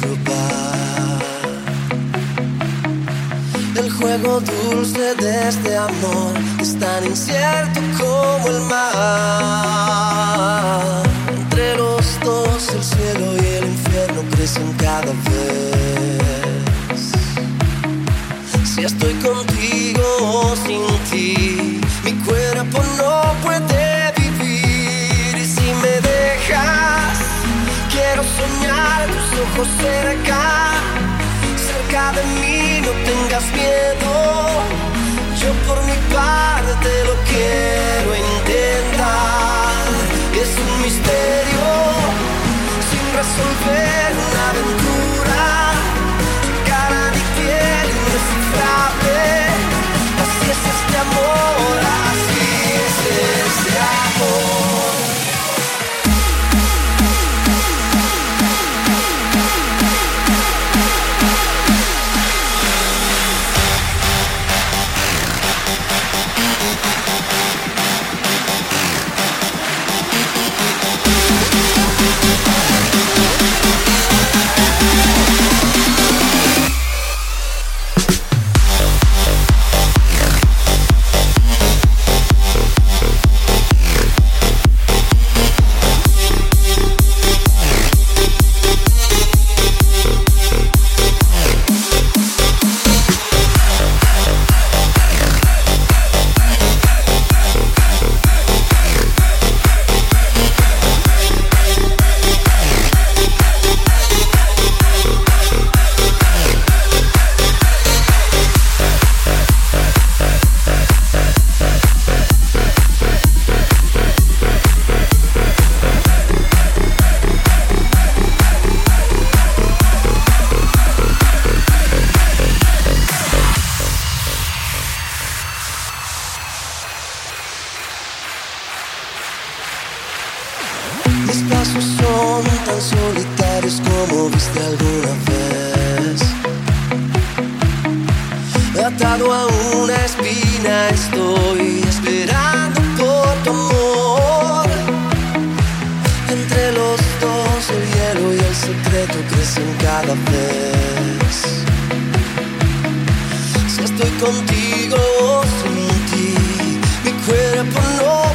probar el juego dulce de este amor es tan incierto como el mar. Entre los dos, el cielo y el infierno crecen cada vez. Si estoy contigo ojos cerca, cerca de mí, no tengas miedo. Yo por mi parte lo quiero. solitarios como viste alguna vez. Atado a una espina estoy esperando por tu amor. Entre los dos el hielo y el secreto crecen cada vez. Si estoy contigo o sin ti, mi cuerpo no